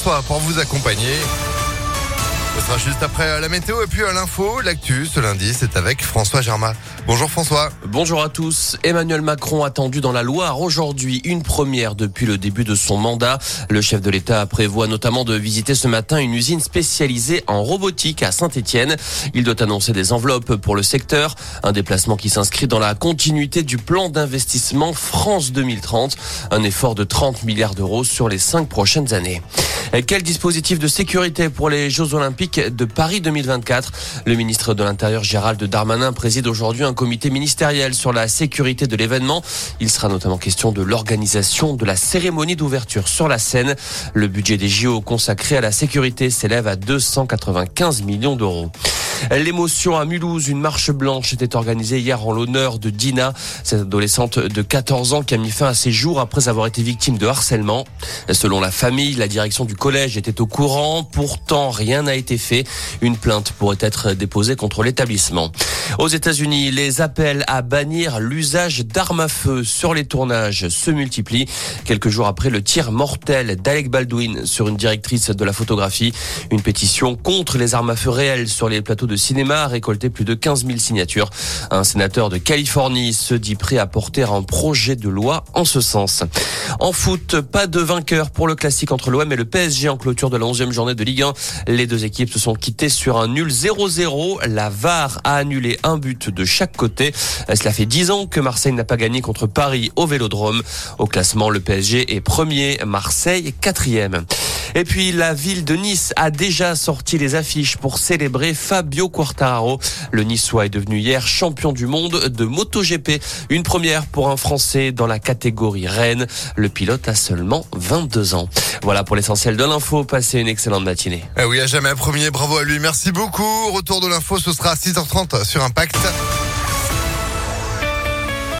François pour vous accompagner. Ce sera juste après la météo et puis à l'info. L'actu ce lundi, c'est avec François Germain. Bonjour François. Bonjour à tous. Emmanuel Macron attendu dans la Loire aujourd'hui, une première depuis le début de son mandat. Le chef de l'État prévoit notamment de visiter ce matin une usine spécialisée en robotique à Saint-Étienne. Il doit annoncer des enveloppes pour le secteur, un déplacement qui s'inscrit dans la continuité du plan d'investissement France 2030, un effort de 30 milliards d'euros sur les cinq prochaines années. Quel dispositif de sécurité pour les Jeux Olympiques de Paris 2024 Le ministre de l'Intérieur Gérald Darmanin préside aujourd'hui un comité ministériel sur la sécurité de l'événement. Il sera notamment question de l'organisation de la cérémonie d'ouverture sur la scène. Le budget des JO consacré à la sécurité s'élève à 295 millions d'euros. L'émotion à Mulhouse, une marche blanche était organisée hier en l'honneur de Dina, cette adolescente de 14 ans qui a mis fin à ses jours après avoir été victime de harcèlement. Selon la famille, la direction du collège était au courant. Pourtant, rien n'a été fait. Une plainte pourrait être déposée contre l'établissement. Aux États-Unis, les appels à bannir l'usage d'armes à feu sur les tournages se multiplient. Quelques jours après le tir mortel d'Alec Baldwin sur une directrice de la photographie, une pétition contre les armes à feu réelles sur les plateaux de cinéma a récolté plus de 15 000 signatures. Un sénateur de Californie se dit prêt à porter un projet de loi en ce sens. En foot, pas de vainqueur pour le classique entre l'OM et le PSG en clôture de la 11e journée de Ligue 1. Les deux équipes se sont quittées sur un nul 0-0. La VAR a annulé un but de chaque côté. Cela fait 10 ans que Marseille n'a pas gagné contre Paris au Vélodrome. Au classement, le PSG est premier, Marseille quatrième. Et puis la ville de Nice a déjà sorti les affiches pour célébrer Fabio Quartararo. Le Niçois est devenu hier champion du monde de MotoGP. Une première pour un Français dans la catégorie Rennes. Le pilote a seulement 22 ans. Voilà pour l'essentiel de l'info. Passez une excellente matinée. Eh oui, à jamais un premier. Bravo à lui. Merci beaucoup. Retour de l'info, ce sera à 6h30 sur Impact.